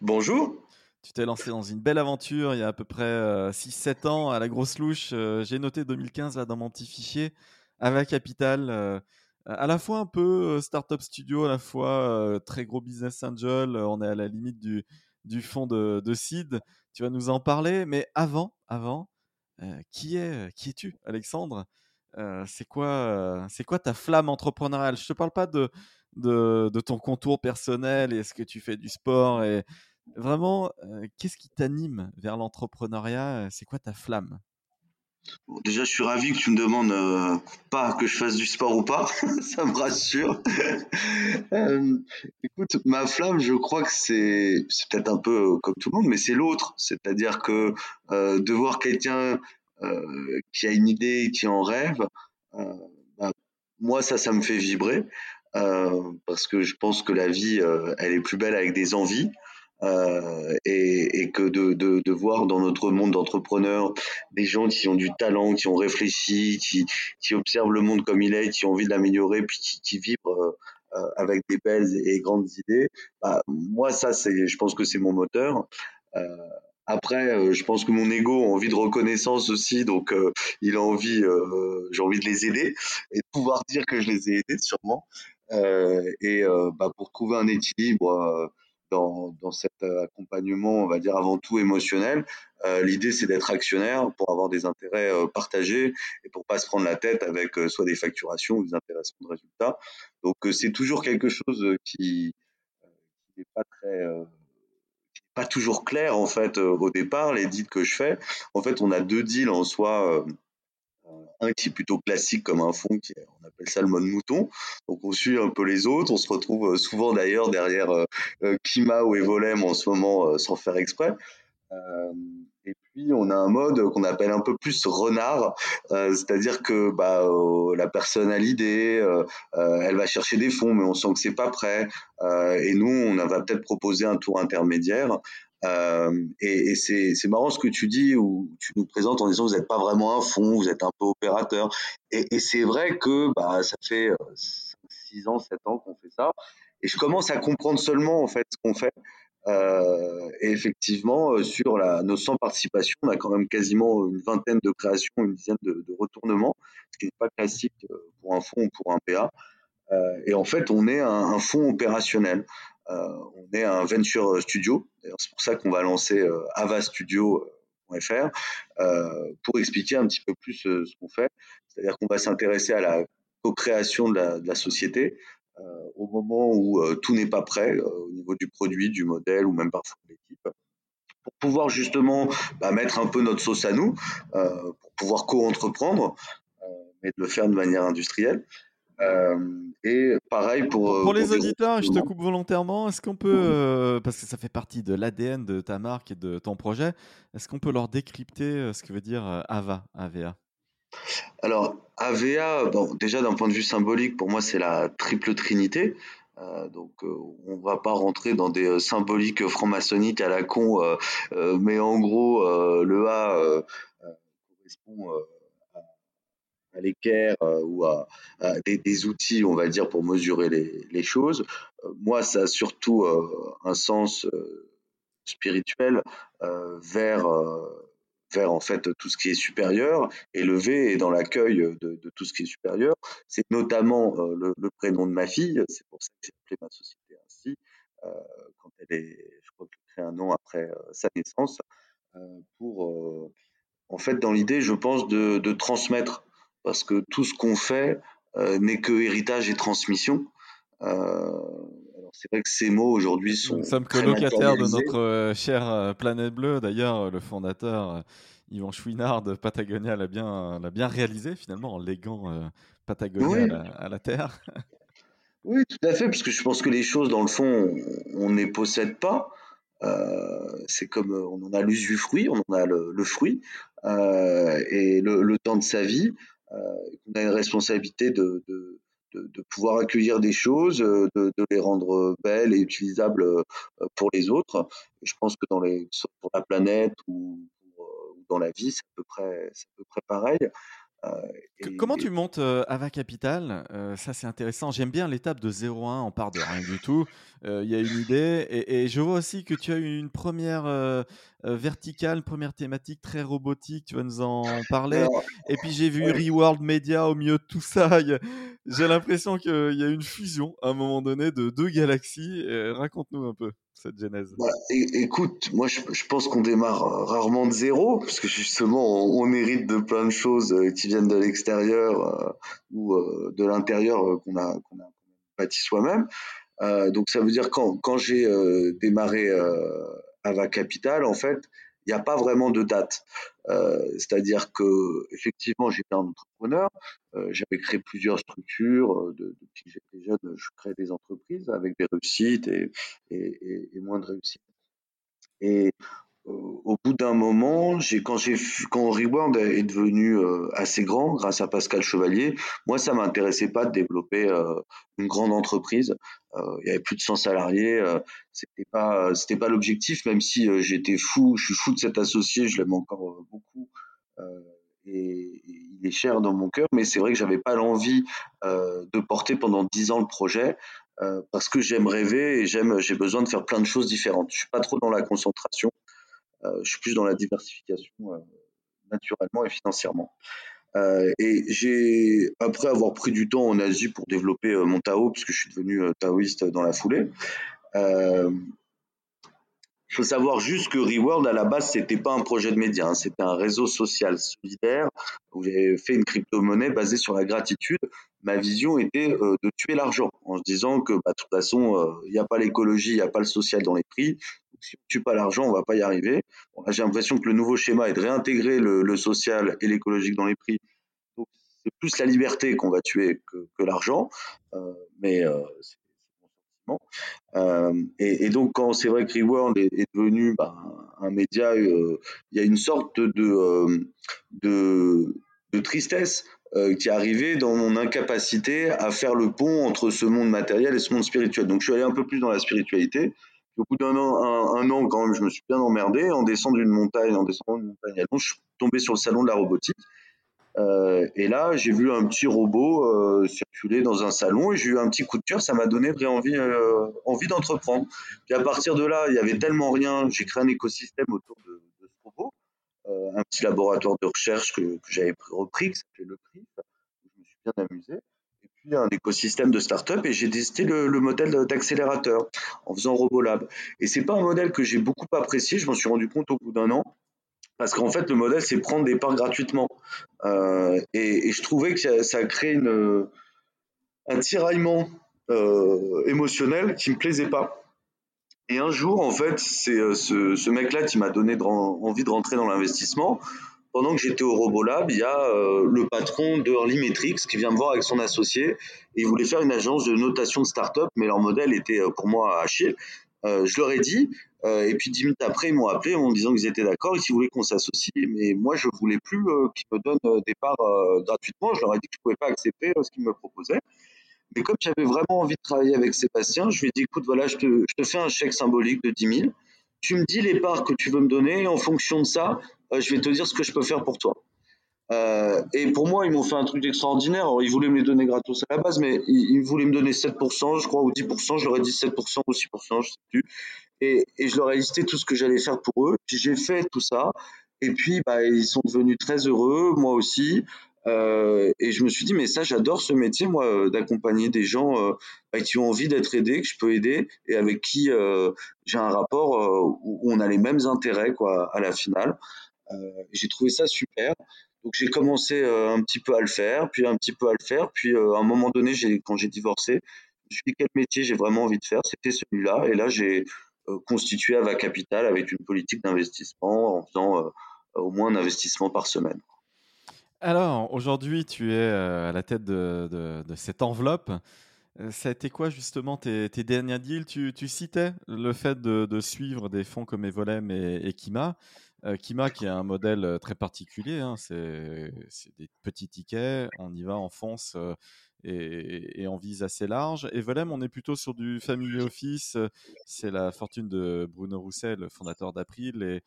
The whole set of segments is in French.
Bonjour. Tu t'es lancé dans une belle aventure il y a à peu près 6-7 euh, ans à la grosse louche. Euh, j'ai noté 2015 là dans mon petit fichier. Ava Capital, euh, à la fois un peu startup studio, à la fois très gros business angel. On est à la limite du, du fond de, de seed. Tu vas nous en parler. Mais avant, avant, qui es qui es-tu, Alexandre? C'est quoi, c'est quoi ta flamme entrepreneuriale? Je te parle pas de de, ton contour personnel et est-ce que tu fais du sport et vraiment, euh, qu'est-ce qui t'anime vers l'entrepreneuriat? C'est quoi ta flamme? Déjà, je suis ravi que tu me demandes euh, pas que je fasse du sport ou pas, ça me rassure. Euh, écoute, ma flamme, je crois que c'est peut-être un peu comme tout le monde, mais c'est l'autre. C'est-à-dire que de voir quelqu'un qui a une idée, qui en rêve, bah, moi, ça, ça me fait vibrer. Euh, parce que je pense que la vie, euh, elle est plus belle avec des envies. Euh, et, et, que de, de, de, voir dans notre monde d'entrepreneurs des gens qui ont du talent, qui ont réfléchi, qui, qui observent le monde comme il est, qui ont envie de l'améliorer, puis qui, qui vibrent euh, avec des belles et grandes idées. Bah, moi, ça, c'est, je pense que c'est mon moteur. Euh, après, je pense que mon ego a envie de reconnaissance aussi, donc il a envie, j'ai envie de les aider et de pouvoir dire que je les ai aidés sûrement. Euh, et euh, bah, pour trouver un équilibre euh, dans, cet accompagnement, on va dire avant tout émotionnel. L'idée, c'est d'être actionnaire pour avoir des intérêts partagés et pour pas se prendre la tête avec soit des facturations ou des intéressements de résultats. Donc, c'est toujours quelque chose qui n'est pas très pas toujours clair en fait au départ les deals que je fais. En fait, on a deux deals en soi un qui est plutôt classique comme un fond, qui on appelle ça le mode mouton. Donc on suit un peu les autres. On se retrouve euh, souvent d'ailleurs derrière euh, euh, Kima ou Evolem en ce moment sans faire exprès. et puis on a un mode qu'on appelle un peu plus renard, c'est-à-dire que bah, la personne a l'idée, elle va chercher des fonds, mais on sent que c'est pas prêt. et nous, on va peut-être proposer un tour intermédiaire euh, et, c'est marrant ce que tu dis, où tu nous présentes en disant vous n'êtes pas vraiment un fond, vous êtes un peu opérateur. Et, c'est vrai que bah, ça fait 6 euh, ans, 7 ans qu'on fait ça. Et je commence à comprendre seulement en fait ce qu'on fait. Euh, et effectivement, sur la, nos 100 participations, on a quand même quasiment une vingtaine de créations, une dizaine de, retournements, ce qui n'est pas classique pour un fonds ou pour un PA. Et en fait, on est un, un fonds opérationnel. Euh, on est un venture studio. C'est pour ça qu'on va lancer euh, avastudio.fr euh, pour expliquer un petit peu plus ce qu'on fait. C'est-à-dire qu'on va s'intéresser à la co-création de, la, société au moment où tout n'est pas prêt au niveau du produit, du modèle ou même parfois de l'équipe pour pouvoir justement bah, mettre un peu notre sauce à nous, pour pouvoir co-entreprendre, mais de le faire de manière industrielle. Euh, et pareil pour. Pour, les auditeurs, je te coupe volontairement. Est-ce qu'on peut, euh, parce que ça fait partie de l'ADN de ta marque et de ton projet, est-ce qu'on peut leur décrypter euh, ce que veut dire AVA, AVA Alors, AVA, bon, déjà d'un point de vue symbolique, pour moi, c'est la triple trinité. donc, on va pas rentrer dans des symboliques franc-maçonniques à la con, mais en gros, le A correspond à l'équerre euh, ou à, des, outils, on va dire, pour mesurer les, choses. Euh, moi, ça a surtout euh, un sens spirituel vers vers en fait tout ce qui est supérieur et le V est dans l'accueil de, tout ce qui est supérieur. C'est notamment le, prénom de ma fille, c'est pour ça que j'ai appelé ma société ainsi quand elle est, je crois que un nom après sa naissance pour en fait dans l'idée, je pense de transmettre parce que tout ce qu'on fait euh, n'est que héritage et transmission. Euh, c'est vrai que ces mots aujourd'hui sont. Nous sommes colocataires de notre euh, chère planète bleue. D'ailleurs, le fondateur Yvan Chouinard de Patagonia l'a bien, l'a bien réalisé finalement en léguant Patagonia à, la, terre. Oui, tout à fait, parce que je pense que les choses, dans le fond, on ne les possède pas. c'est comme on en a l'usufruit, on en a le, fruit et le, temps de sa vie. On a une responsabilité de, de, pouvoir accueillir des choses, de, de, les rendre belles et utilisables pour les autres. je pense que dans les, pour la planète ou, dans la vie, c'est à peu à peu près pareil. Comment tu montes Ava Capital? Ça, c'est intéressant. J'aime bien l'étape de 0-1, on part de rien du tout. Il y a une idée. Et, je vois aussi que tu as eu une première verticale, première thématique très robotique. Tu vas nous en parler. et puis, j'ai vu Reworld Media au milieu de tout ça. J'ai l'impression qu'il y a une fusion à un moment donné de deux galaxies. Raconte-nous un peu cette genèse bah, Écoute, moi je, pense qu'on démarre euh, rarement de zéro, parce que justement on, hérite de plein de choses euh, qui viennent de l'extérieur euh, ou de l'intérieur qu'on a, bâti soi-même. donc ça veut dire quand, quand j'ai démarré Ava Capital, en fait, il n'y a pas vraiment de date. Euh, c'est-à-dire que effectivement, j'étais un entrepreneur, euh, j'avais créé plusieurs structures. Depuis que j'étais jeune, je créais des entreprises avec des réussites et, et, et moins de réussites. Et au bout d'un moment, j'ai quand j'ai quand Reworld est devenu euh, assez grand grâce à Pascal Chevalier, moi ça m'intéressait pas de développer euh, une grande entreprise. Euh, il y avait plus de 100 salariés, c'était pas c'était pas l'objectif, même si j'étais fou, je suis fou de cet associé, je l'aime encore beaucoup. Et, il est cher dans mon cœur, mais c'est vrai que j'avais pas l'envie de porter pendant 10 ans le projet parce que j'aime rêver et j'aime j'ai besoin de faire plein de choses différentes. Je suis pas trop dans la concentration. Euh, je suis plus dans la diversification euh, naturellement et financièrement. Euh, et j'ai, après avoir pris du temps en Asie pour développer mon Tao, puisque je suis devenu taoïste dans la foulée, il faut savoir juste que Reworld, à la base, c'était pas un projet de média, hein, c'était un réseau social solidaire où j'ai fait une crypto-monnaie basée sur la gratitude. Ma vision était de tuer l'argent en se disant que, bah, de toute façon, il n'y a pas l'écologie, il n'y a pas le social dans les prix si on ne tue pas l'argent, on va pas y arriver. j'ai l'impression que le nouveau schéma est de réintégrer le, social et l'écologique dans les prix. C'est plus la liberté qu'on va tuer que, l'argent. Euh, mais euh, Euh, et, donc, quand c'est vrai que Reworld est, devenu bah, un média, il y a une sorte de, de, de tristesse qui est arrivée dans mon incapacité à faire le pont entre ce monde matériel et ce monde spirituel. Donc je suis allé un peu plus dans la spiritualité au bout d'un an, quand même, je me suis bien emmerdé. En descendant d'une montagne, en descendant d'une montagne à je suis tombé sur le salon de la robotique. Euh, et là, j'ai vu un petit robot euh, circuler dans un salon et j'ai eu un petit coup de cœur. Ça m'a donné vraie envie, euh, envie d'entreprendre. Puis à partir de là, il y avait tellement rien. J'ai créé un écosystème autour de, ce robot, un petit laboratoire de recherche que, j'avais repris, qui s'appelait le CRIF. Je me suis bien amusé un écosystème de start-up et j'ai testé le, modèle d'accélérateur en faisant Robolab. Et c'est pas un modèle que j'ai beaucoup apprécié, je m'en suis rendu compte au bout d'un an, parce qu'en fait, le modèle, c'est prendre des parts gratuitement. Euh, et, je trouvais que ça, crée une, un tiraillement euh, émotionnel qui me plaisait pas. Et un jour, en fait, c'est euh, ce, ce mec-là qui m'a donné envie de rentrer dans l'investissement pendant que j'étais au Robolab, il y a le patron de Early Metrics qui vient me voir avec son associé. Et il voulait faire une agence de notation de start-up, mais leur modèle était pour moi à. Euh, je leur ai dit, et puis dix minutes après, ils m'ont appelé en me disant qu'ils étaient d'accord et qu'ils voulaient qu'on s'associe. Mais moi, je voulais plus qu'ils me donnent des parts gratuitement. Je leur ai dit que je pouvais pas accepter ce qu'ils me proposaient. Mais comme j'avais vraiment envie de travailler avec Sébastien, je lui ai dit, écoute, voilà, je te, je te fais un chèque symbolique de 10 000 tu me dis les parts que tu veux me donner, et en fonction de ça, euh, je vais te dire ce que je peux faire pour toi. Euh, et pour moi, ils m'ont fait un truc extraordinaire. ils voulaient me les donner gratos à la base, mais ils, voulaient me donner 7%, je crois, ou 10%. Je leur ai dit 7% ou 6%, je sais plus. Et, je leur ai listé tout ce que j'allais faire pour eux. J'ai fait tout ça. Et puis, bah, ils sont devenus très heureux, moi aussi. Euh, et je me suis dit, mais ça, j'adore ce métier, moi, euh, d'accompagner des gens bah, qui ont envie d'être aidés, que je peux aider, et avec qui j'ai un rapport où on a les mêmes intérêts, quoi, à la finale. j'ai trouvé ça super. Donc j'ai commencé un petit peu à le faire, puis un petit peu à le faire, puis à un moment donné, quand j'ai divorcé, je me suis dit quel métier j'ai vraiment envie de faire, c'était celui-là, et là j'ai constitué Ava Capital avec une politique d'investissement en faisant au moins un investissement par semaine. Alors, aujourd'hui, tu es euh, à la tête de, cette enveloppe. ça a été quoi justement tes, tes derniers deals? Tu, citais le fait de, suivre des fonds comme Evolem et Kima. Kima qui est un modèle très particulier, hein, c'est des petits tickets, on y va, on fonce et, on vise assez large. Et Volem, on est plutôt sur du family office. C'est la fortune de Bruno Roussel, le fondateur d'April, et,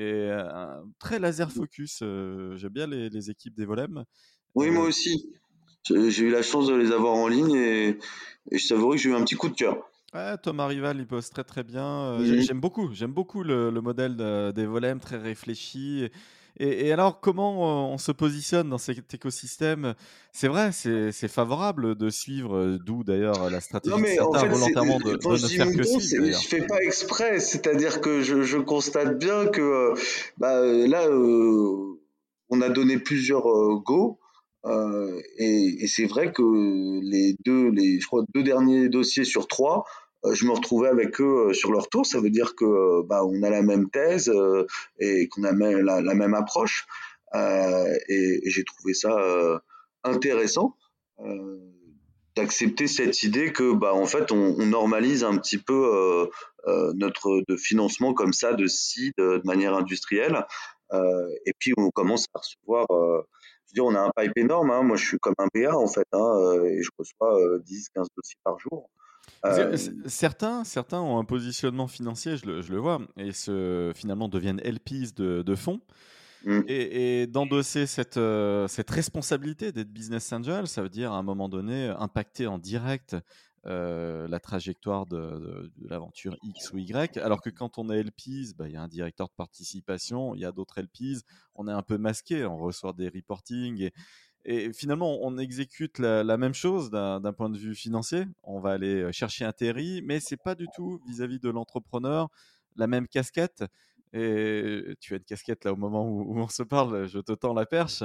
et un très laser focus. J'aime bien les, équipes des Volem. Oui, moi aussi. J'ai eu la chance de les avoir en ligne et, et je t'avouerai que j'ai eu un petit coup de cœur. Ouais, Thomas Rival, il bosse très très bien. J'aime beaucoup, j'aime beaucoup le, modèle des Volem, très réfléchi. Et, alors, comment on se positionne dans cet écosystème? C'est vrai, c'est favorable de suivre, euh, d'où d'ailleurs la stratégie non, mais de en fait, volontairement de, de, ne faire que suivre. Je fais pas exprès, c'est-à-dire que je, je, constate bien que euh, bah, là, euh, on a donné plusieurs go. et, et c'est vrai que les deux, les, je crois, deux derniers dossiers sur trois, euh, je me retrouvais avec eux euh, sur leur tour. Ça veut dire que euh, bah, on a la même thèse et qu'on a la, la, même approche. et, j'ai trouvé ça intéressant d'accepter cette idée que bah en fait on, on normalise un petit peu notre de financement comme ça de seed de manière industrielle et puis on commence à recevoir je veux dire on a un pipe énorme hein. moi je suis comme un BA en fait hein, et je reçois 10 15 dossiers par jour euh, certains, certains ont un positionnement financier, je le, je le vois, et se, finalement deviennent LPs de, de fonds. Mm. Et, d'endosser cette, euh, cette responsabilité d'être business angel, ça veut dire à un moment donné impacter en direct euh, la trajectoire de, de, l'aventure X ou Y, alors que quand on est LPs, bah, il y a un directeur de participation, il y a d'autres LPs, on est un peu masqué, on reçoit des reportings et, et finalement, on exécute la, même chose d'un point de vue financier. On va aller euh, chercher un TRI, mais c'est pas du tout vis-à-vis de l'entrepreneur la même casquette. Et tu as une casquette là au moment où, on se parle, je te tends la perche.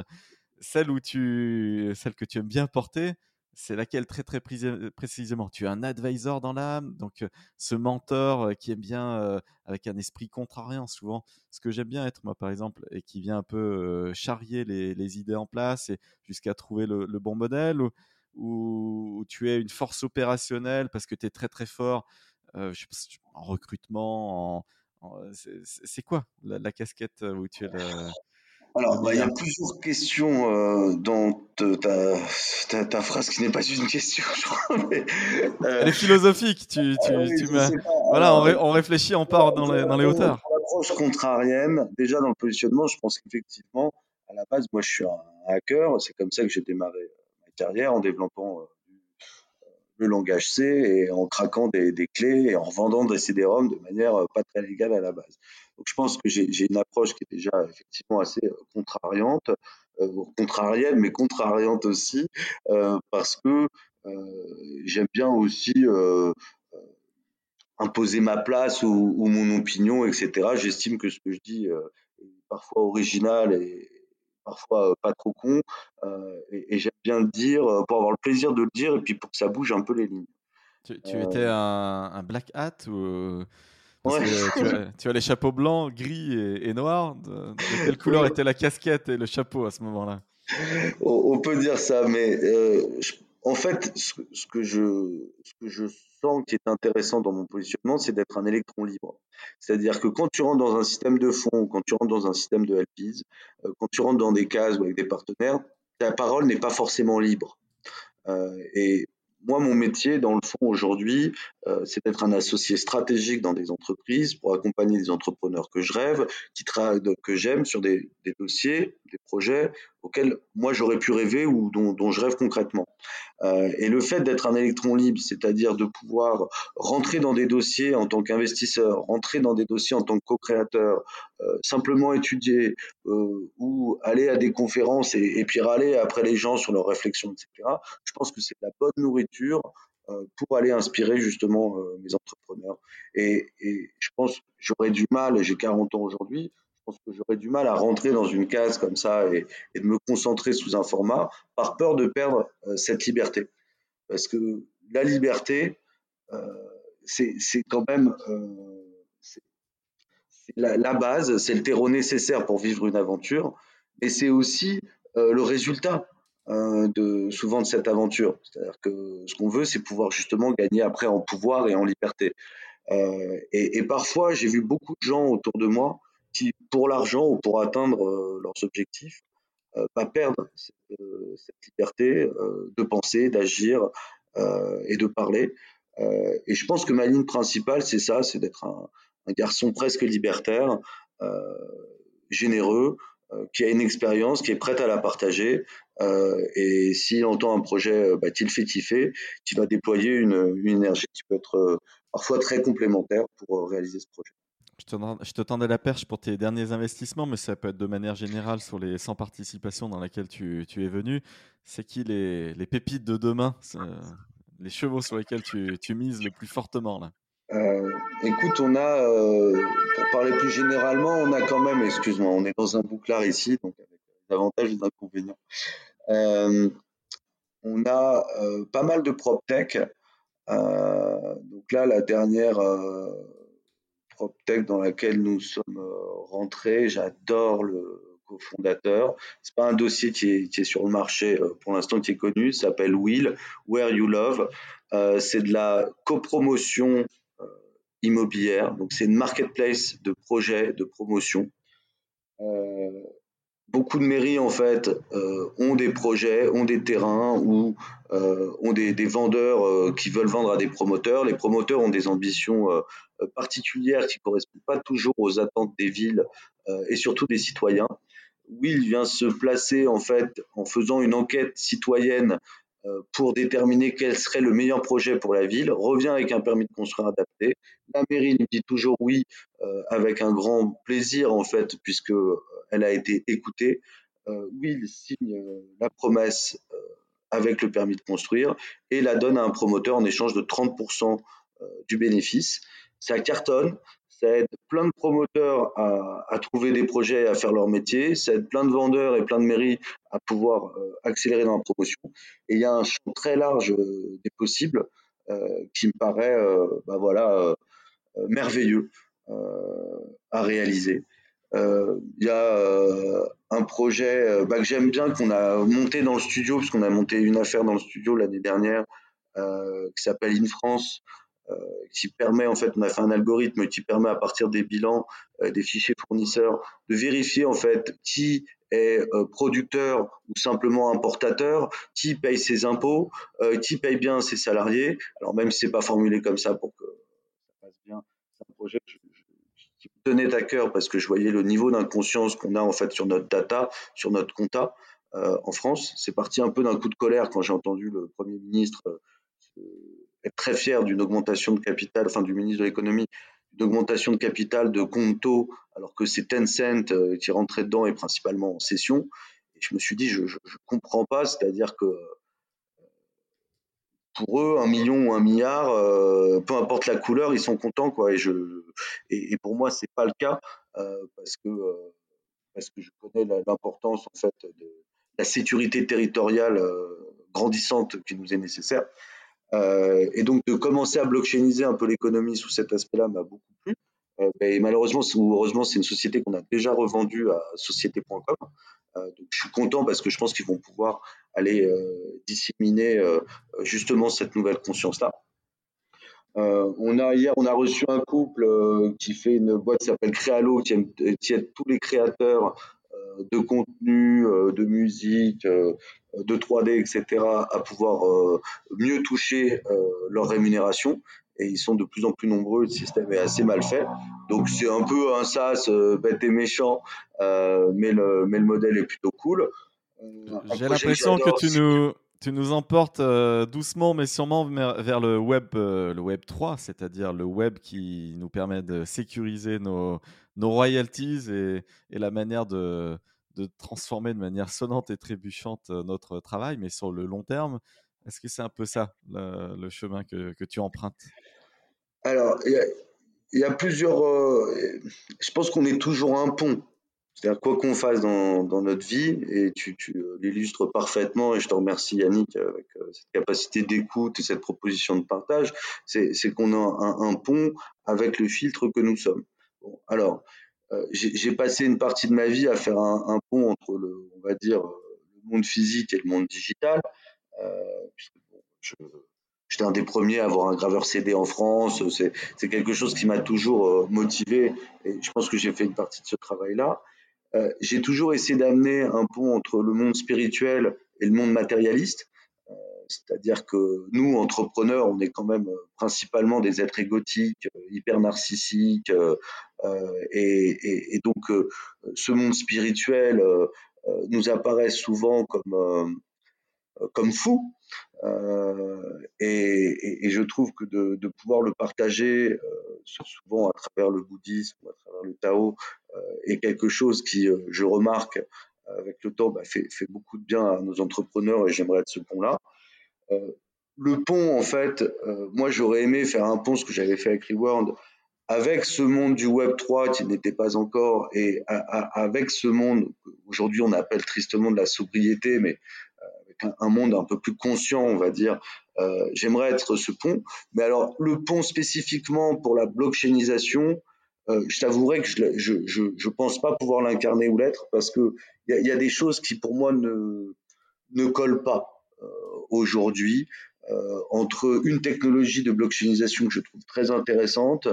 Celle où tu, celle que tu aimes bien porter, c'est laquelle très très précisément? Tu as un advisor dans l'âme, donc euh, ce mentor euh, qui est bien euh, avec un esprit contrariant souvent. Ce que j'aime bien être moi par exemple et qui vient un peu charrier les, idées en place et jusqu'à trouver le, bon modèle ou, tu es une force opérationnelle parce que tu es très très fort en recrutement. c'est quoi la, casquette où tu es le, alors, bah, il y a plusieurs questions euh, dans ta, ta, phrase qui n'est pas une question, je crois. Mais, euh, Elle est philosophique. Tu, tu, tu Voilà, on, réfléchit, on part dans les, dans les hauteurs. L'approche contrarienne, déjà dans le positionnement, je pense qu'effectivement, à la base, moi, je suis un hacker. C'est comme ça que j'ai démarré ma carrière en développant euh, le langage C et en craquant des, clés et en vendant des CD-ROM de manière euh, pas très légale à la base. Donc je pense que j'ai une approche qui est déjà effectivement assez euh, contrariante, euh, contrarienne, mais contrariante aussi, parce que j'aime bien aussi imposer ma place ou, ou, mon opinion, etc. J'estime que ce que je dis est parfois original et, parfois euh, pas trop con, euh, et, j'aime bien le dire euh, pour avoir le plaisir de le dire et puis pour que ça bouge un peu les lignes. Tu, étais un, black hat ou tu, as, les chapeaux blancs, gris et, noirs. De, quelle couleur était la casquette et le chapeau à ce moment-là? On, peut dire ça, mais en fait, ce, que je, je qui est intéressant dans mon positionnement, c'est d'être un électron libre. C'est-à-dire que quand tu rentres dans un système de fonds, quand tu rentres dans un système de LPs, euh, quand tu rentres dans des cases ou avec des partenaires, ta parole n'est pas forcément libre. Euh, et moi, mon métier, dans le fond, aujourd'hui, euh, c'est d'être un associé stratégique dans des entreprises pour accompagner des entrepreneurs que je rêve, qui que j'aime sur des, dossiers, des projets auxquels moi j'aurais pu rêver ou dont, je rêve concrètement. Euh, et le fait d'être un électron libre, c'est-à-dire de pouvoir rentrer dans des dossiers en tant qu'investisseur, rentrer dans des dossiers en tant que co-créateur, euh, simplement étudier euh, ou aller à des conférences et, puis râler après les gens sur leurs réflexions, etc. Je pense que c'est la bonne nourriture pour aller inspirer justement mes entrepreneurs. Et, et je pense j'aurais du mal, j'ai 40 ans aujourd'hui, pense que j'aurais du mal à rentrer dans une case comme ça et, de me concentrer sous un format par peur de perdre euh, cette liberté. Parce que la liberté, euh, c'est quand même euh, la, base, c'est le terreau nécessaire pour vivre une aventure, et c'est aussi le résultat. de souvent de cette aventure. C'est-à-dire que ce qu'on veut, c'est pouvoir justement gagner après en pouvoir et en liberté. et, parfois, j'ai vu beaucoup de gens autour de moi qui, pour l'argent ou pour atteindre leurs objectifs, pas perdre cette, cette liberté de penser, d'agir et de parler. et je pense que ma ligne principale, c'est ça, c'est d'être un, garçon presque libertaire, euh, généreux, euh, qui a une expérience, qui est prête à la partager. Euh, et s'il entend un projet bah, qu'il fait kiffer, qui va déployer une, énergie qui peut être parfois très complémentaire pour réaliser ce projet. Je te, tendais la perche pour tes derniers investissements, mais ça peut être de manière générale sur les 100 participations dans lesquelles tu, es venu. C'est qui les, pépites de demain, les chevaux sur lesquels tu, mises le plus fortement là? Euh, écoute, on a, euh, pour parler plus généralement, on a quand même, excuse-moi, on est dans un bouclard ici, donc avec des avantages et des inconvénients. Euh, on a pas mal de prop tech. Donc là, la dernière euh, prop tech dans laquelle nous sommes rentrés, j'adore le cofondateur. C'est pas un dossier qui est, qui est sur le marché pour l'instant qui est connu. S'appelle Will, Where You Love. c'est de la copromotion immobilière. Donc c'est une marketplace de projets, de promotion. Euh, beaucoup de mairies en fait euh, ont des projets, ont des terrains ou euh, ont des, des vendeurs euh, qui veulent vendre à des promoteurs. Les promoteurs ont des ambitions euh, particulières qui correspondent pas toujours aux attentes des villes euh, et surtout des citoyens. Will vient se placer en fait en faisant une enquête citoyenne euh, pour déterminer quel serait le meilleur projet pour la ville, revient avec un permis de construire adapté. La mairie lui dit toujours oui, euh, avec un grand plaisir en fait, puisque elle a été écoutée. Euh, Will signe la promesse avec le permis de construire et la donne à un promoteur en échange de 30% du bénéfice. Ça cartonne, ça aide plein de promoteurs à, trouver des projets, à faire leur métier, ça aide plein de vendeurs et plein de mairies à pouvoir euh, accélérer dans la promotion. Et il y a un champ très large euh, des possibles euh, qui me paraît euh, bah voilà, euh, merveilleux euh, à réaliser. Il y a un projet bah, que j'aime bien, qu'on a monté dans le studio, puisqu'on a monté une affaire dans le studio l'année dernière, qui s'appelle In France, euh, qui permet en fait, on a fait un algorithme qui permet à partir des bilans euh, des fichiers fournisseurs de vérifier en fait qui est euh, producteur ou simplement importateur, qui paye ses impôts, qui paye bien ses salariés. Alors même si c'est pas formulé comme ça pour que ça passe bien, c'est un projet tenait à cœur parce que je voyais le niveau d'inconscience qu'on a en fait sur notre data, sur notre compta euh, en France. C'est parti un peu d'un coup de colère quand j'ai entendu le Premier ministre euh, être très fier d'une augmentation de capital, enfin du ministre de l'économie, d'une augmentation de capital de Conto, alors que c'est Tencent euh, qui rentrait dedans et principalement en session. Et je me suis dit, je ne comprends pas, c'est-à-dire que pour eux, un million ou un milliard, euh, peu importe la couleur, ils sont contents, quoi. Et je, et, pour moi, c'est pas le cas euh, parce que euh, parce que je connais l'importance en fait de la sécurité territoriale grandissante qui nous est nécessaire. Et donc de commencer à blockchainiser un peu l'économie sous cet aspect-là m'a beaucoup plu. Et malheureusement ou heureusement, c'est une société qu'on a déjà revendue à société.com. Euh, je suis content parce que je pense qu'ils vont pouvoir aller disséminer justement cette nouvelle conscience-là. Euh, on a hier, on a reçu un couple euh, qui fait une boîte qui s'appelle Créalo, qui aide, tous les créateurs euh, de contenu, de musique, de 3D, etc., à pouvoir mieux toucher leur rémunération. Et ils sont de plus en plus nombreux. Le système est assez mal fait. Donc c'est un peu un SaaS bête et méchant, mais le mais le modèle est plutôt cool. J'ai l'impression que tu nous tu nous emportes euh, doucement mais sûrement vers le web, euh, le web 3, c'est-à-dire le web qui nous permet de sécuriser nos, nos royalties et, et, la manière de, de transformer de manière sonnante et trébuchante euh, notre travail, mais sur le long terme. Est-ce que c'est un peu ça le, le chemin que, que, tu empruntes? Alors, il y, a plusieurs. Euh, je pense qu'on est toujours un pont c'est-à-dire quoi qu'on fasse dans, notre vie, et tu, tu l'illustres parfaitement, et je te remercie Yannick avec euh, cette capacité d'écoute et cette proposition de partage, c'est qu'on a un, pont avec le filtre que nous sommes. Alors, euh, j'ai passé une partie de ma vie à faire un, pont entre le, on va dire, le monde physique et le monde digital. J'étais un des premiers à avoir un graveur CD en France. C'est quelque chose qui m'a toujours motivé et je pense que j'ai fait une partie de ce travail-là. j'ai toujours essayé d'amener un pont entre le monde spirituel et le monde matérialiste. C'est-à-dire que nous, entrepreneurs, on est quand même euh, principalement des êtres égotiques, euh, hyper narcissiques, euh, et, donc ce monde spirituel nous apparaît souvent comme comme fou. Et, je trouve que de, pouvoir le partager, souvent à travers le bouddhisme ou à travers le Tao, est quelque chose qui, je remarque, avec le temps, bah, fait, beaucoup de bien à nos entrepreneurs et j'aimerais être ce pont-là. Euh, le pont, en fait, euh, moi j'aurais aimé faire un pont, ce que j'avais fait avec Reworld, avec ce monde du Web 3 qui n'était pas encore, et avec ce monde, aujourd'hui on appelle tristement de la sobriété, mais euh, un, monde un peu plus conscient, on va dire, j'aimerais être ce pont. Mais alors, le pont spécifiquement pour la blockchainisation, je t'avouerai que je, je, je, pense pas pouvoir l'incarner ou l'être parce que il y, y, a des choses qui pour moi ne, ne collent pas. Euh, aujourd'hui euh, entre une technologie de blockchainisation que je trouve très intéressante,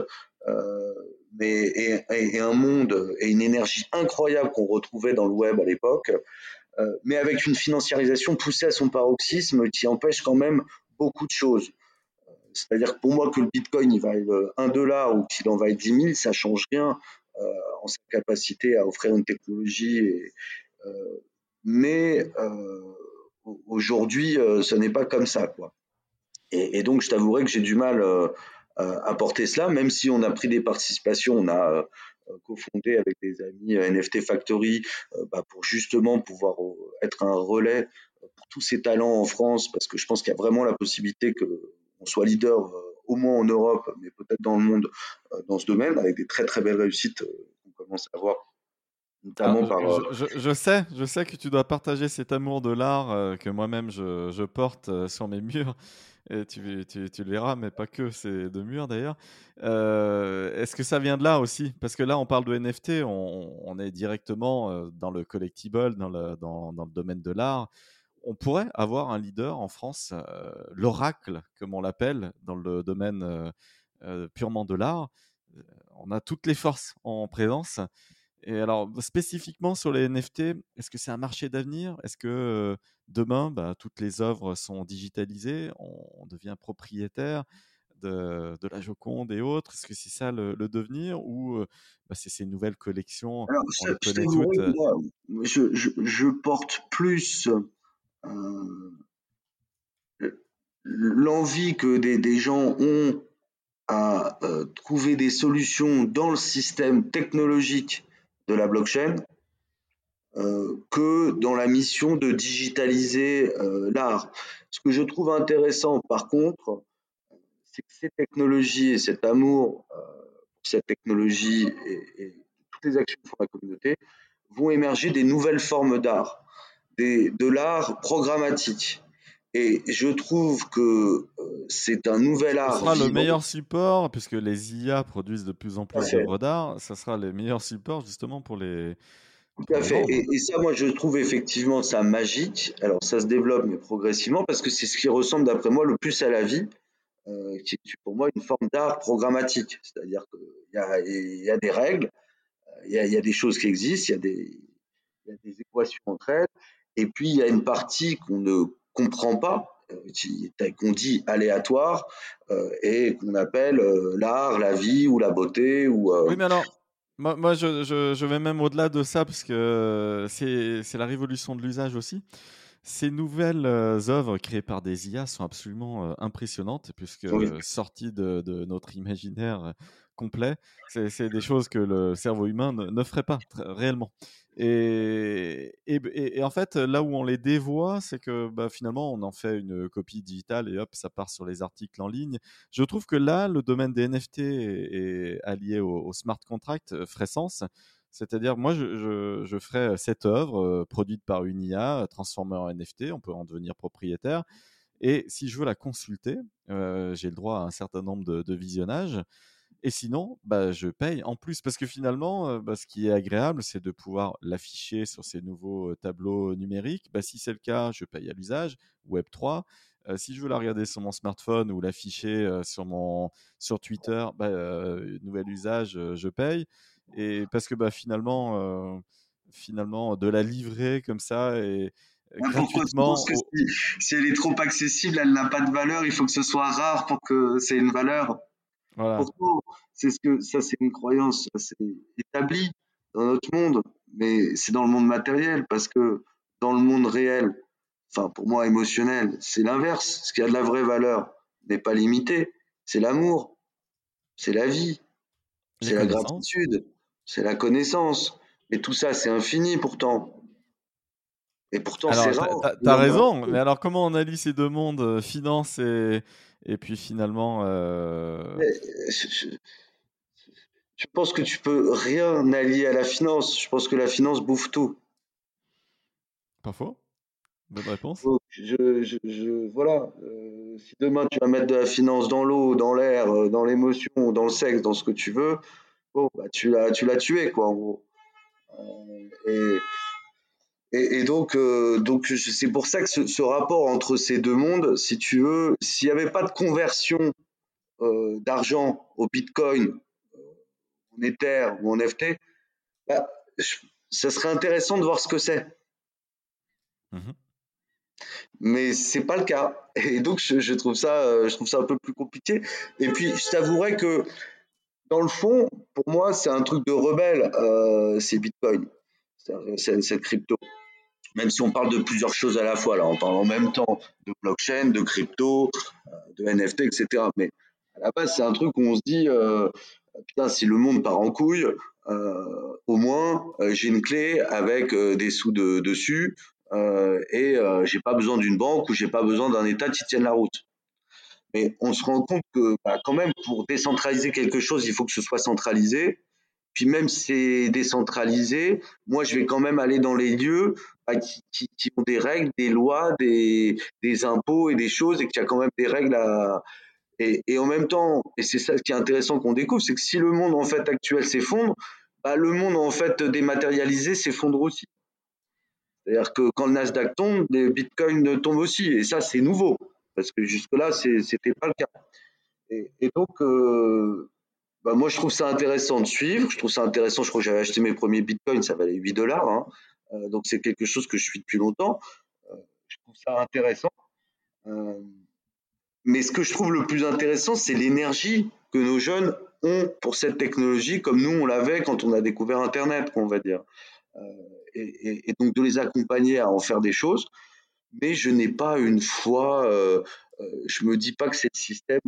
euh, mais et, un monde et une énergie incroyable qu'on retrouvait dans le web à l'époque, mais avec une financiarisation poussée à son paroxysme qui empêche quand même beaucoup de choses. C'est-à-dire que pour moi, que le Bitcoin il vaille 1 dollar ou qu'il en vaille 10 000, ça change rien en sa capacité à offrir une technologie. Et, mais Aujourd'hui, euh, ce n'est pas comme ça, quoi. Et, donc, je t'avouerai que j'ai du mal euh, à porter cela, même si on a pris des participations, on a euh, cofondé avec des amis NFT Factory bah, pour justement pouvoir être un relais pour tous ces talents en France, parce que je pense qu'il y a vraiment la possibilité qu'on soit leader au moins en Europe, mais peut-être dans le monde dans ce domaine, avec des très très belles réussites qu'on commence à ah, euh, je, sais, je sais que tu dois partager cet amour de l'art euh, que moi-même je, porte euh, sur mes murs. Et tu, tu, tu, le verras, mais pas que, c'est de murs d'ailleurs. Est-ce que ça vient de là aussi? Parce que là, on parle de NFT, on, est directement dans le collectible, dans le, dans, dans le domaine de l'art. On pourrait avoir un leader en France, l'oracle, comme on l'appelle, dans le domaine purement de l'art. On a toutes les forces en présence. Et alors, spécifiquement sur les NFT, est-ce que c'est un marché d'avenir? Est-ce que demain, bah, toutes les œuvres sont digitalisées On, devient propriétaire de, la Joconde et autres? Est-ce que c'est ça le, devenir Ou bah, c'est ces nouvelles collections alors, je, porte plus l'envie que des, gens ont à trouver des solutions dans le système technologique de la blockchain euh, que dans la mission de digitaliser euh, l'art. Ce que je trouve intéressant, par contre, c'est que ces technologies et cet amour euh, pour cette technologie et, toutes les actions pour la communauté vont émerger des nouvelles formes d'art, de l'art programmatique. Et je trouve que euh, c'est un nouvel art. Ce sera le meilleur support, puisque les IA produisent de plus en plus d'œuvres d'art. Ça sera les meilleurs supports justement pour les. Tout à fait. Et, ça, moi, je trouve effectivement ça magique. Alors, ça se développe, mais progressivement, parce que c'est ce qui ressemble, d'après moi, le plus à la vie, euh, qui est pour moi une forme d'art programmatique. C'est-à-dire qu'il y a, y a des règles, il y a, y a, des choses qui existent, il y a des équations entre elles, et puis il y a une partie qu'on ne comprend pas, euh, qu'on dit aléatoire euh, et qu'on appelle euh, l'art, la vie ou la beauté. Ou, Oui, mais alors, moi, je, je, vais même au-delà de ça parce que c'est la révolution de l'usage aussi. Ces nouvelles œuvres créées par des IA sont absolument impressionnantes puisque sorties de, de, notre imaginaire complet, c'est des choses que le cerveau humain ne, ferait pas réellement. Et, en fait, là où on les dévoie, c'est que bah, finalement, on en fait une copie digitale et hop, ça part sur les articles en ligne. Je trouve que là, le domaine des NFT est, allié au, smart contract euh, ferait sens. C'est-à-dire, moi, je, je, ferais cette œuvre euh, produite par une IA, transformée en NFT, on peut en devenir propriétaire. Et si je veux la consulter, euh, j'ai le droit à un certain nombre de visionnages. Et sinon, bah, je paye en plus parce que finalement, bah, ce qui est agréable, c'est de pouvoir l'afficher sur ces nouveaux tableaux numériques. Bah, si c'est le cas, je paye à l'usage. Web 3. si je veux la regarder sur mon smartphone ou l'afficher sur mon sur Twitter, bah, nouvel usage, je paye. Et parce que bah, finalement, finalement, de la livrer comme ça et gratuitement. si, elle est trop accessible, elle n'a pas de valeur. Il faut que ce soit rare pour que c'est une valeur. Pourtant, c'est ce que ça, c'est une croyance, c'est établi dans notre monde, mais c'est dans le monde matériel parce que dans le monde réel, enfin pour moi émotionnel, c'est l'inverse. Ce qui a de la vraie valeur n'est pas limité, c'est l'amour, c'est la vie, c'est la gratitude, c'est la connaissance. Mais tout ça, c'est infini pourtant. Et pourtant, c'est rare. T'as raison, mais alors comment on allie ces deux mondes, euh, finance et, et puis finalement. Euh... Je, pense que tu peux rien allier à la finance? Je pense que la finance bouffe tout. Pas faux. Bonne réponse. je, je, voilà. Euh, si demain tu vas mettre de la finance dans l'eau, dans l'air, euh, dans l'émotion, dans le sexe, dans ce que tu veux, bon, bah, tu l'as, tu l'as tué, quoi, en gros. Euh, et, et, donc, euh, donc c'est pour ça que ce, rapport entre ces deux mondes, si tu veux, s'il n'y avait pas de conversion euh, d'argent au Bitcoin, en Ether ou en NFT, bah, ça serait intéressant de voir ce que c'est. Mm-hmm. Mais c'est pas le cas. Et donc, je, trouve ça, je trouve ça un peu plus compliqué. Et puis, je t'avouerais que, dans le fond, pour moi, c'est un truc de rebelle, euh, c'est Bitcoin, cette crypto même si on parle de plusieurs choses à la fois. Là, on parle en même temps de blockchain, de crypto, euh, de NFT, etc. Mais à la base, c'est un truc où on se dit, euh, putain, si le monde part en couille, euh, au moins j'ai une clé avec des sous de, dessus et j'ai pas besoin d'une banque ou j'ai pas besoin d'un État qui tienne la route. Mais on se rend compte que bah, quand même, pour décentraliser quelque chose, il faut que ce soit centralisé. Puis même si c'est décentralisé, moi je vais quand même aller dans les lieux bah, qui, ont des règles, des lois, des, des impôts et des choses, et qu'il y a quand même des règles à... Et, en même temps, et c'est ça qui est intéressant qu'on découvre, c'est que si le monde en fait actuel s'effondre, bah, le monde en fait dématérialisé s'effondre aussi. C'est-à-dire que quand le Nasdaq tombe, les bitcoins tombent aussi, et ça c'est nouveau, parce que jusque-là c'était pas le cas. Et, et donc, euh, bah moi, je trouve ça intéressant de suivre. Je trouve ça intéressant. Je crois que j'avais acheté mes premiers bitcoins, ça valait 8 dollars. Hein. Euh, donc, c'est quelque chose que je suis depuis longtemps. Euh, je trouve ça intéressant. Euh, mais ce que je trouve le plus intéressant, c'est l'énergie que nos jeunes ont pour cette technologie, comme nous, on l'avait quand on a découvert Internet, on va dire. Et, et, et, donc, de les accompagner à en faire des choses. Mais je n'ai pas une foi. je me dis pas que c'est le système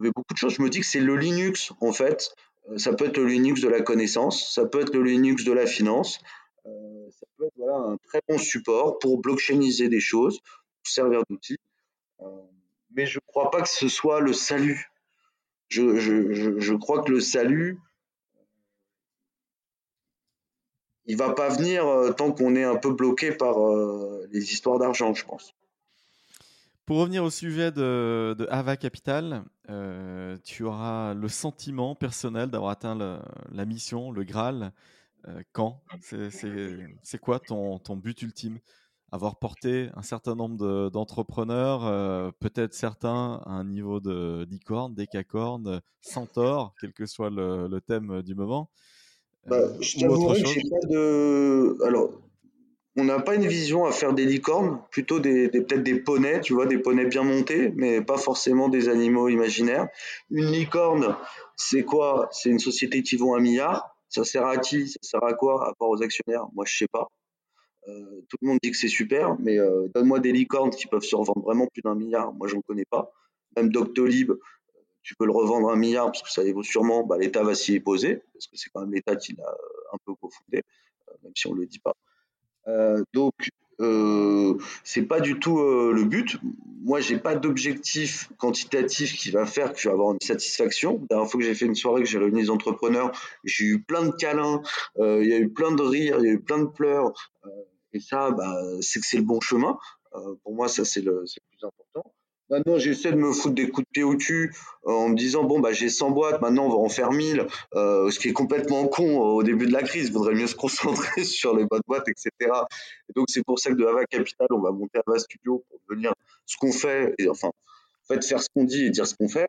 beaucoup de choses. Je me dis que c'est le Linux, en fait. Euh, ça peut être le Linux de la connaissance, ça peut être le Linux de la finance, euh, ça peut être voilà, un très bon support pour blockchainiser des choses, pour servir d'outil. Euh, mais je ne crois pas que ce soit le salut. Je, je, je, crois que le salut, il va pas venir tant qu'on est un peu bloqué par les histoires d'argent, je pense. Pour revenir au sujet de, Ava Capital, euh, tu auras le sentiment personnel d'avoir atteint la mission, le Graal. Euh, quand? C'est quoi ton, ton, but ultime? Avoir porté un certain nombre d'entrepreneurs, euh, peut-être certains à un niveau de licorne, décacorne, centaure, quel que soit le, thème du moment. Bah, je t'avouerai que j'ai pas de. Alors, on n'a pas une vision à faire des licornes, plutôt des, peut-être des poneys, tu vois, des poneys bien montés, mais pas forcément des animaux imaginaires. Une licorne, c'est quoi? C'est une société qui vaut un milliard. Ça sert à qui? Ça sert à quoi? À part aux actionnaires? Moi, je sais pas. Euh, tout le monde dit que c'est super, mais euh, donne-moi des licornes qui peuvent se revendre vraiment plus d'un milliard. Moi, je n'en connais pas. Même Doctolib, tu peux le revendre un milliard parce que ça vaut sûrement. Bah, L'État va s'y opposer parce que c'est quand même l'État qui l'a un peu cofondé, euh, même si on le dit pas. Euh, donc, euh, c'est pas du tout euh, le but. Moi, j'ai pas d'objectif quantitatif qui va faire que je vais avoir une satisfaction. La dernière fois que j'ai fait une soirée, que j'ai réuni les entrepreneurs, j'ai eu plein de câlins, il y a eu plein de rires, il y a eu plein de pleurs. et ça, bah, c'est que c'est le bon chemin. pour moi, ça, c'est le, le, plus important. Maintenant, j'essaie de me foutre des coups de pied au cul euh, en me disant bon bah j'ai 100 boîtes, maintenant on va en faire 1000, euh, ce qui est complètement con au début de la crise. Il faudrait mieux se concentrer sur les bonnes boîtes, etc. Et donc c'est pour ça que de Ava Capital, on va monter Ava Studio pour devenir ce qu'on fait, enfin en fait faire ce qu'on dit et dire ce qu'on fait.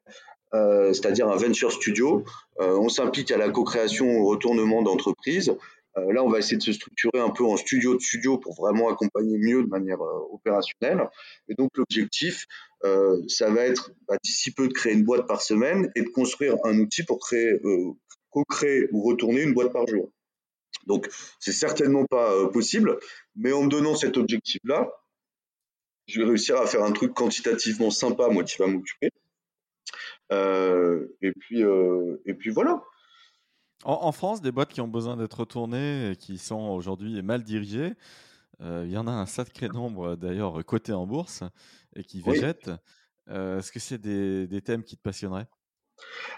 Euh, c'est-à-dire un venture studio. on s'implique à la co-création, au retournement d'entreprise. Euh, là, on va essayer de se structurer un peu en studio de studio pour vraiment accompagner mieux de manière euh, opérationnelle. Et donc, l'objectif, euh, ça va être bah, d'ici peu de créer une boîte par semaine et de construire un outil pour créer, co-créer ou retourner une boîte par jour. Donc, c'est certainement pas possible, mais en me donnant cet objectif-là, je vais réussir à faire un truc quantitativement sympa, moi qui va m'occuper. et puis, et puis voilà. En, France, des boîtes qui ont besoin d'être retournées et qui sont aujourd'hui mal dirigées, euh, il y en a un sacré nombre d'ailleurs cotés en bourse et qui végètent. Euh, est-ce que c'est des, thèmes qui te passionneraient?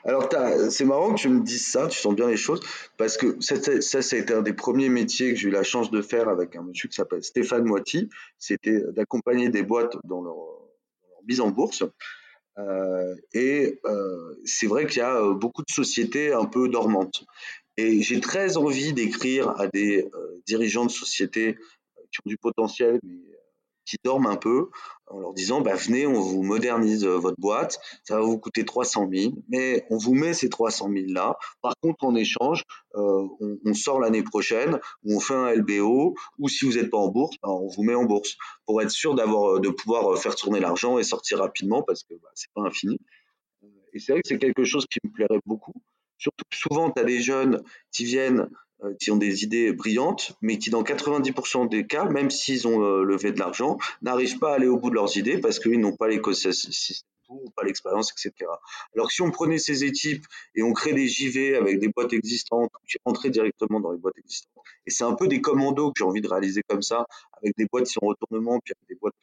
Alors, c'est marrant que tu me dises ça, tu sens bien les choses, parce que ça, ça, a été un des premiers métiers que j'ai eu la chance de faire avec un monsieur qui s'appelle Stéphane Moiti. C'était d'accompagner des boîtes dans leur, mise en bourse. Euh, et euh, c'est vrai qu'il y a euh, beaucoup de sociétés un peu dormantes. Et j'ai très envie d'écrire à des dirigeants de sociétés qui ont du potentiel, qui dorment un peu, en leur disant bah, venez, on vous modernise votre boîte, ça va vous coûter 300 000, mais on vous met ces 300 000 là. Par contre, en échange, euh, on, sort l'année prochaine, ou on fait un LBO, ou si vous n'êtes pas en bourse, bah, on vous met en bourse pour être sûr d'avoir, de pouvoir faire tourner l'argent et sortir rapidement parce que bah, c'est pas infini. Et c'est vrai que c'est quelque chose qui me plairait beaucoup. Surtout que souvent, tu as des jeunes qui viennent euh, qui ont des idées brillantes, mais qui dans 90% des cas, même s'ils ont euh, levé de l'argent, n'arrivent pas à aller au bout de leurs idées parce qu'ils n'ont pas l'écosystème ou pas l'expérience, etc. Alors si on prenait ces équipes et on crée des JV avec des boîtes existantes, qui rentraient directement dans les boîtes existantes, et c'est un peu des commandos que j'ai envie de réaliser comme ça, avec des boîtes qui sont retournement, puis avec des boîtes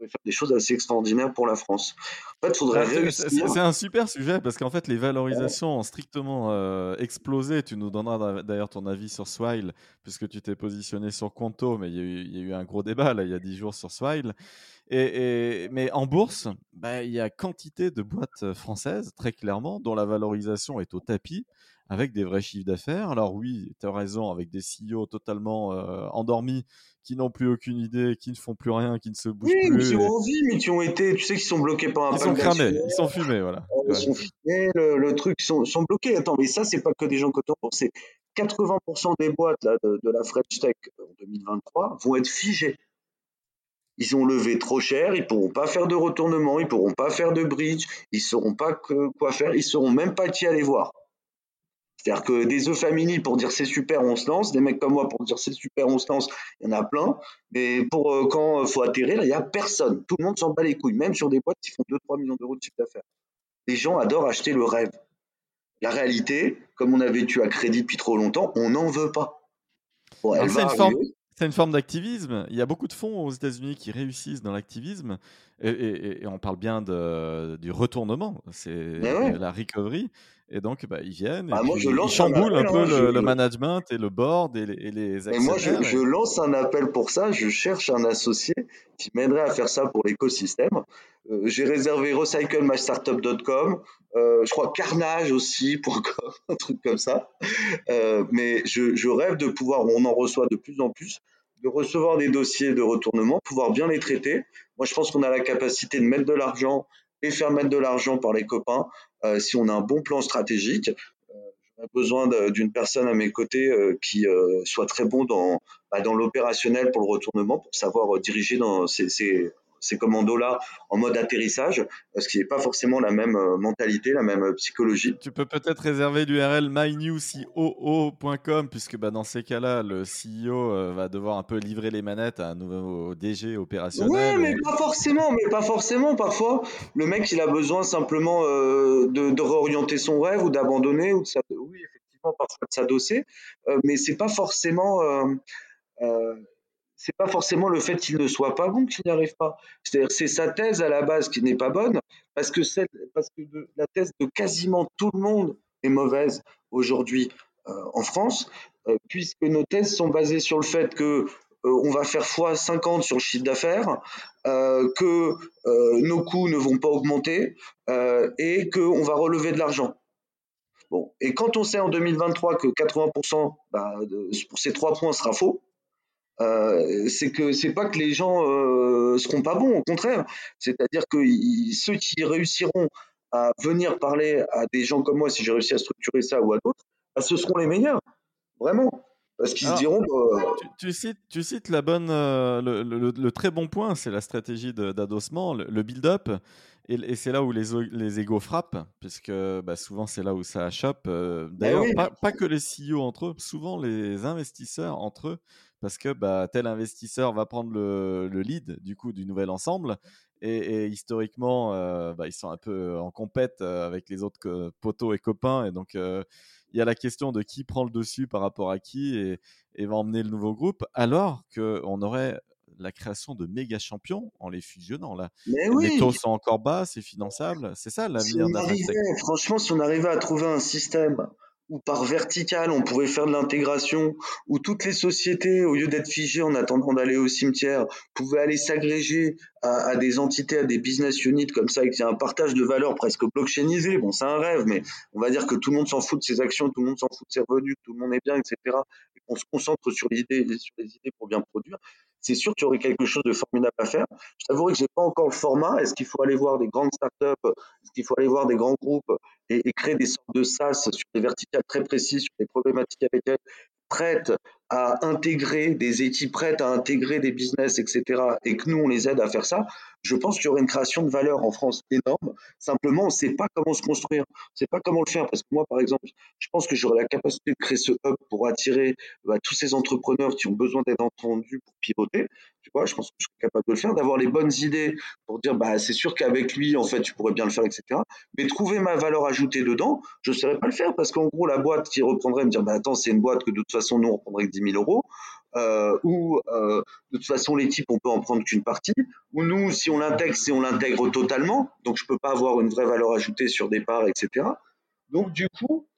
pourrait faire des choses assez extraordinaires pour la France. En fait, faudrait C'est un super sujet parce qu'en fait, les valorisations ont strictement euh, explosé. Tu nous donneras d'ailleurs ton avis sur Swile, puisque tu t'es positionné sur Conto, mais il y, a eu, un gros débat là, il y a 10 jours sur Swile. Et, mais en bourse, bah, il y a quantité de boîtes françaises, très clairement, dont la valorisation est au tapis avec des vrais chiffres d'affaires. Alors oui, tu as raison, avec des CEO totalement euh, endormis, qui n'ont plus aucune idée, qui ne font plus rien, qui ne se bougent oui, plus. qui ont envie, mais qui ont été, tu sais, qui sont bloqués par un Ils sont cramés, ils sont fumés, voilà. Ils sont fumés, le, truc, ils sont, sont, bloqués. Attends, mais ça, c'est pas que des gens cotés en c'est 80% des boîtes là, de, de, la French Tech en 2023 vont être figées. Ils ont levé trop cher, ils pourront pas faire de retournement, ils pourront pas faire de bridge, ils sauront pas quoi faire, ils sauront même pas qui aller voir. C'est-à-dire que des œufs family pour dire c'est super, on se lance, des mecs comme moi pour dire c'est super, on se lance, il y en a plein. Mais pour euh, quand il faut atterrir, il n'y a personne. Tout le monde s'en bat les couilles, même sur des boîtes qui font 2-3 millions d'euros de chiffre d'affaires. Les gens adorent acheter le rêve. La réalité, comme on a vécu à crédit depuis trop longtemps, on n'en veut pas. c'est une forme d'activisme. Il y a beaucoup de fonds aux États-Unis qui réussissent dans l'activisme. Et, on parle bien de, du retournement, c'est la recovery. Et donc, bah, ils viennent, et bah, moi, je ils chamboulent un, peu hein, le, management et le board et les, et les actionnaires. Et moi, je, je, lance un appel pour ça. Je cherche un associé qui m'aiderait à faire ça pour l'écosystème. Euh, j'ai réservé recyclemystartup.com, euh, je crois Carnage aussi, pour un truc comme ça. Euh, mais je, je rêve de pouvoir, on en reçoit de plus en plus, de recevoir des dossiers de retournement, pouvoir bien les traiter. Moi, je pense qu'on a la capacité de mettre de l'argent et faire mettre de l'argent par les copains euh, si on a un bon plan stratégique. Euh, J'aurais besoin d'une personne à mes côtés euh, qui soit très bon dans, bah, dans l'opérationnel pour le retournement, pour savoir diriger dans ces, ces ces commandos-là en mode atterrissage, ce qui n'est pas forcément la même euh, mentalité, la même euh, psychologie. Tu peux peut-être réserver l'URL mynewcoo.com, puisque bah, dans ces cas-là, le CEO euh, va devoir un peu livrer les manettes à un nouveau DG opérationnel. Oui, mais pas forcément, mais pas forcément. Parfois, le mec, il a besoin simplement de, réorienter son rêve ou d'abandonner, ou de oui, effectivement, parfois de s'adosser, mais c'est pas forcément c'est pas forcément le fait qu'il ne soit pas bon qu'il n'y arrive pas. C'est-à-dire c'est sa thèse à la base qui n'est pas bonne parce que, la thèse de quasiment tout le monde est mauvaise aujourd'hui euh, en France, euh, puisque nos thèses sont basées sur le fait que on va faire x50 sur le chiffre d'affaires, que nos coûts ne vont pas augmenter et qu'on va relever de l'argent. Bon, et quand on sait en 2023 que 80% bah, pour ces trois points sera faux, euh, c'est que c'est pas que les gens euh, seront pas bons, au contraire. C'est-à-dire que ceux qui réussiront à venir parler à des gens comme moi, si j'ai réussi à structurer ça ou à d'autres, bah, ce seront les meilleurs, vraiment. Parce qu'ils diront. Bah, tu, cites, tu cites la bonne, euh, le, très bon point, c'est la stratégie d'adossement, le, build-up. Et, c'est là où les, les égos frappent, puisque bah, souvent c'est là où ça chope. Euh, d'ailleurs, pas, pas, que les CEO entre eux, souvent les investisseurs entre eux parce que bah, tel investisseur va prendre le, lead du coup du nouvel ensemble. Et, historiquement, euh, bah, ils sont un peu en compète euh, avec les autres potos et copains. Et donc, euh, il y a la question de qui prend le dessus par rapport à qui et, va emmener le nouveau groupe, alors qu'on aurait la création de méga champions en les fusionnant là. Les taux sont encore bas, c'est finançable, c'est ça l'avenir si Franchement, si on arrivait à trouver un système ou par vertical, on pourrait faire de l'intégration, où toutes les sociétés, au lieu d'être figées en attendant d'aller au cimetière, pouvaient aller s'agréger à, des entités, à des business units comme ça, et qu'il y a un partage de valeur presque blockchainisé. Bon, c'est un rêve, mais on va dire que tout le monde s'en fout de ses actions, tout le monde s'en fout de ses revenus, tout le monde est bien, etc. Et qu'on se concentre sur sur les idées pour bien produire c'est sûr qu'il y aurait quelque chose de formidable à faire. Je t'avouerai que j'ai pas encore le format. Est-ce qu'il faut aller voir des grandes startups? Est-ce qu'il faut aller voir des grands groupes et, créer des sortes de SaaS sur des verticales très précises, sur des problématiques avec elles, prêtes à intégrer des équipes prêtes à intégrer des business, etc., et que nous, on les aide à faire ça, je pense qu'il y aurait une création de valeur en France énorme. Simplement, on ne sait pas comment se construire, on ne sait pas comment le faire. Parce que moi, par exemple, je pense que j'aurais la capacité de créer ce hub pour attirer bah, tous ces entrepreneurs qui ont besoin d'être entendus pour pivoter. Tu vois, je pense que je suis capable de le faire, d'avoir les bonnes idées pour dire, bah, c'est sûr qu'avec lui, en fait, tu pourrais bien le faire, etc. Mais trouver ma valeur ajoutée dedans, je ne saurais pas le faire parce qu'en gros, la boîte qui reprendrait me dire, bah, attends, c'est une boîte que de toute façon, nous, on reprendrait que 10 000 euros. Euh, ou euh, de toute façon l'équipe on peut en prendre qu'une partie, ou nous si on l'intègre, c'est on l'intègre totalement, donc je peux pas avoir une vraie valeur ajoutée sur des parts, etc. Donc du coup,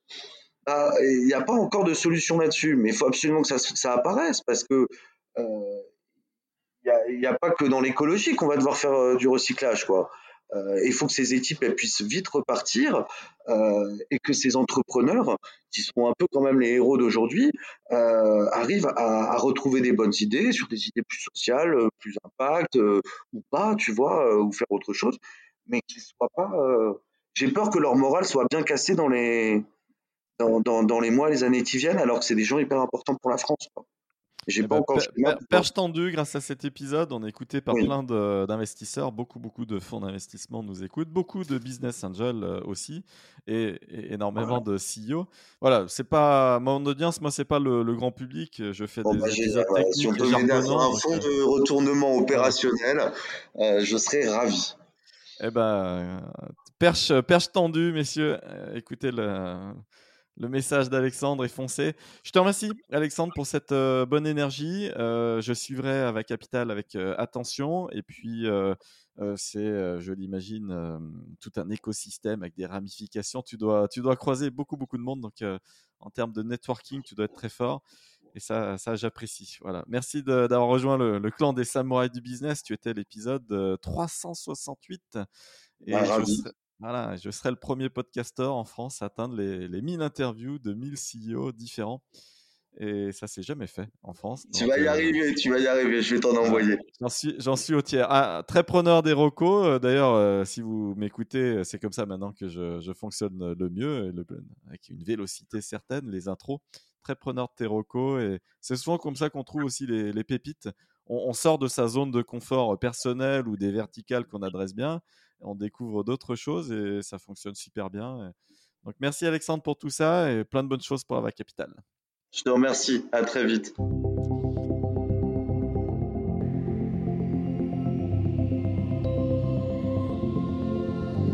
bah, il n'y a pas encore de solution là-dessus, mais il faut absolument que ça, apparaisse parce que euh, il n'y a, a, pas que dans l'écologie qu'on va devoir faire euh, du recyclage, quoi. Euh, il faut que ces équipes puissent vite repartir euh, et que ces entrepreneurs, qui sont un peu quand même les héros d'aujourd'hui, euh, arrivent à, retrouver des bonnes idées sur des idées plus sociales, plus impact ou pas, tu vois, ou faire autre chose, mais qu'ils soient pas. J'ai peur que leur morale soit bien cassée dans les dans, dans, les mois, les années qui viennent, alors que c'est des gens hyper importants pour la France. J'ai eh pas ben, encore. perche tendue, grâce à cet épisode, on est écouté par plein d'investisseurs. Beaucoup, beaucoup de fonds d'investissement nous écoutent. Beaucoup de business angels euh, aussi. Et, énormément de CEO. Voilà, c'est pas. Mon audience, moi, c'est pas le, grand public. Je fais des bah, épisodes techniques. Si on peut un fonds de retournement opérationnel, euh, je serais ravi. Eh ben, perche, perche tendue, messieurs. Euh, écoutez le le message d'Alexandre est foncé. Je te remercie, Alexandre, pour cette euh, bonne énergie. Euh, je suivrai avec Capital avec euh, attention. Et puis, c'est, je l'imagine, tout un écosystème avec des ramifications. Tu dois, tu dois croiser beaucoup, beaucoup de monde. Donc, en termes de networking, tu dois être très fort. Et ça, ça j'apprécie. Voilà. Merci d'avoir rejoint le, le, clan des samouraïs du business. Tu étais l'épisode 368. Et voilà, je serai le premier podcaster en France à atteindre les, les 1000 interviews de 1000 CEO différents. Et ça s'est jamais fait en France. Tu vas y euh, arriver, tu vas y arriver, je vais t'en envoyer. J'en suis, j'en suis au tiers. Ah, très preneur des recos. Euh, d'ailleurs, euh, si vous m'écoutez, c'est comme ça maintenant que je, je fonctionne le mieux, le, avec une vélocité certaine, les intros. Très preneur de tes recos. Et c'est souvent comme ça qu'on trouve aussi les, les pépites. On, on, sort de sa zone de confort personnel ou des verticales qu'on adresse bien on découvre d'autres choses et ça fonctionne super bien. Donc merci Alexandre pour tout ça et plein de bonnes choses pour la Capitale. Je te remercie, à très vite.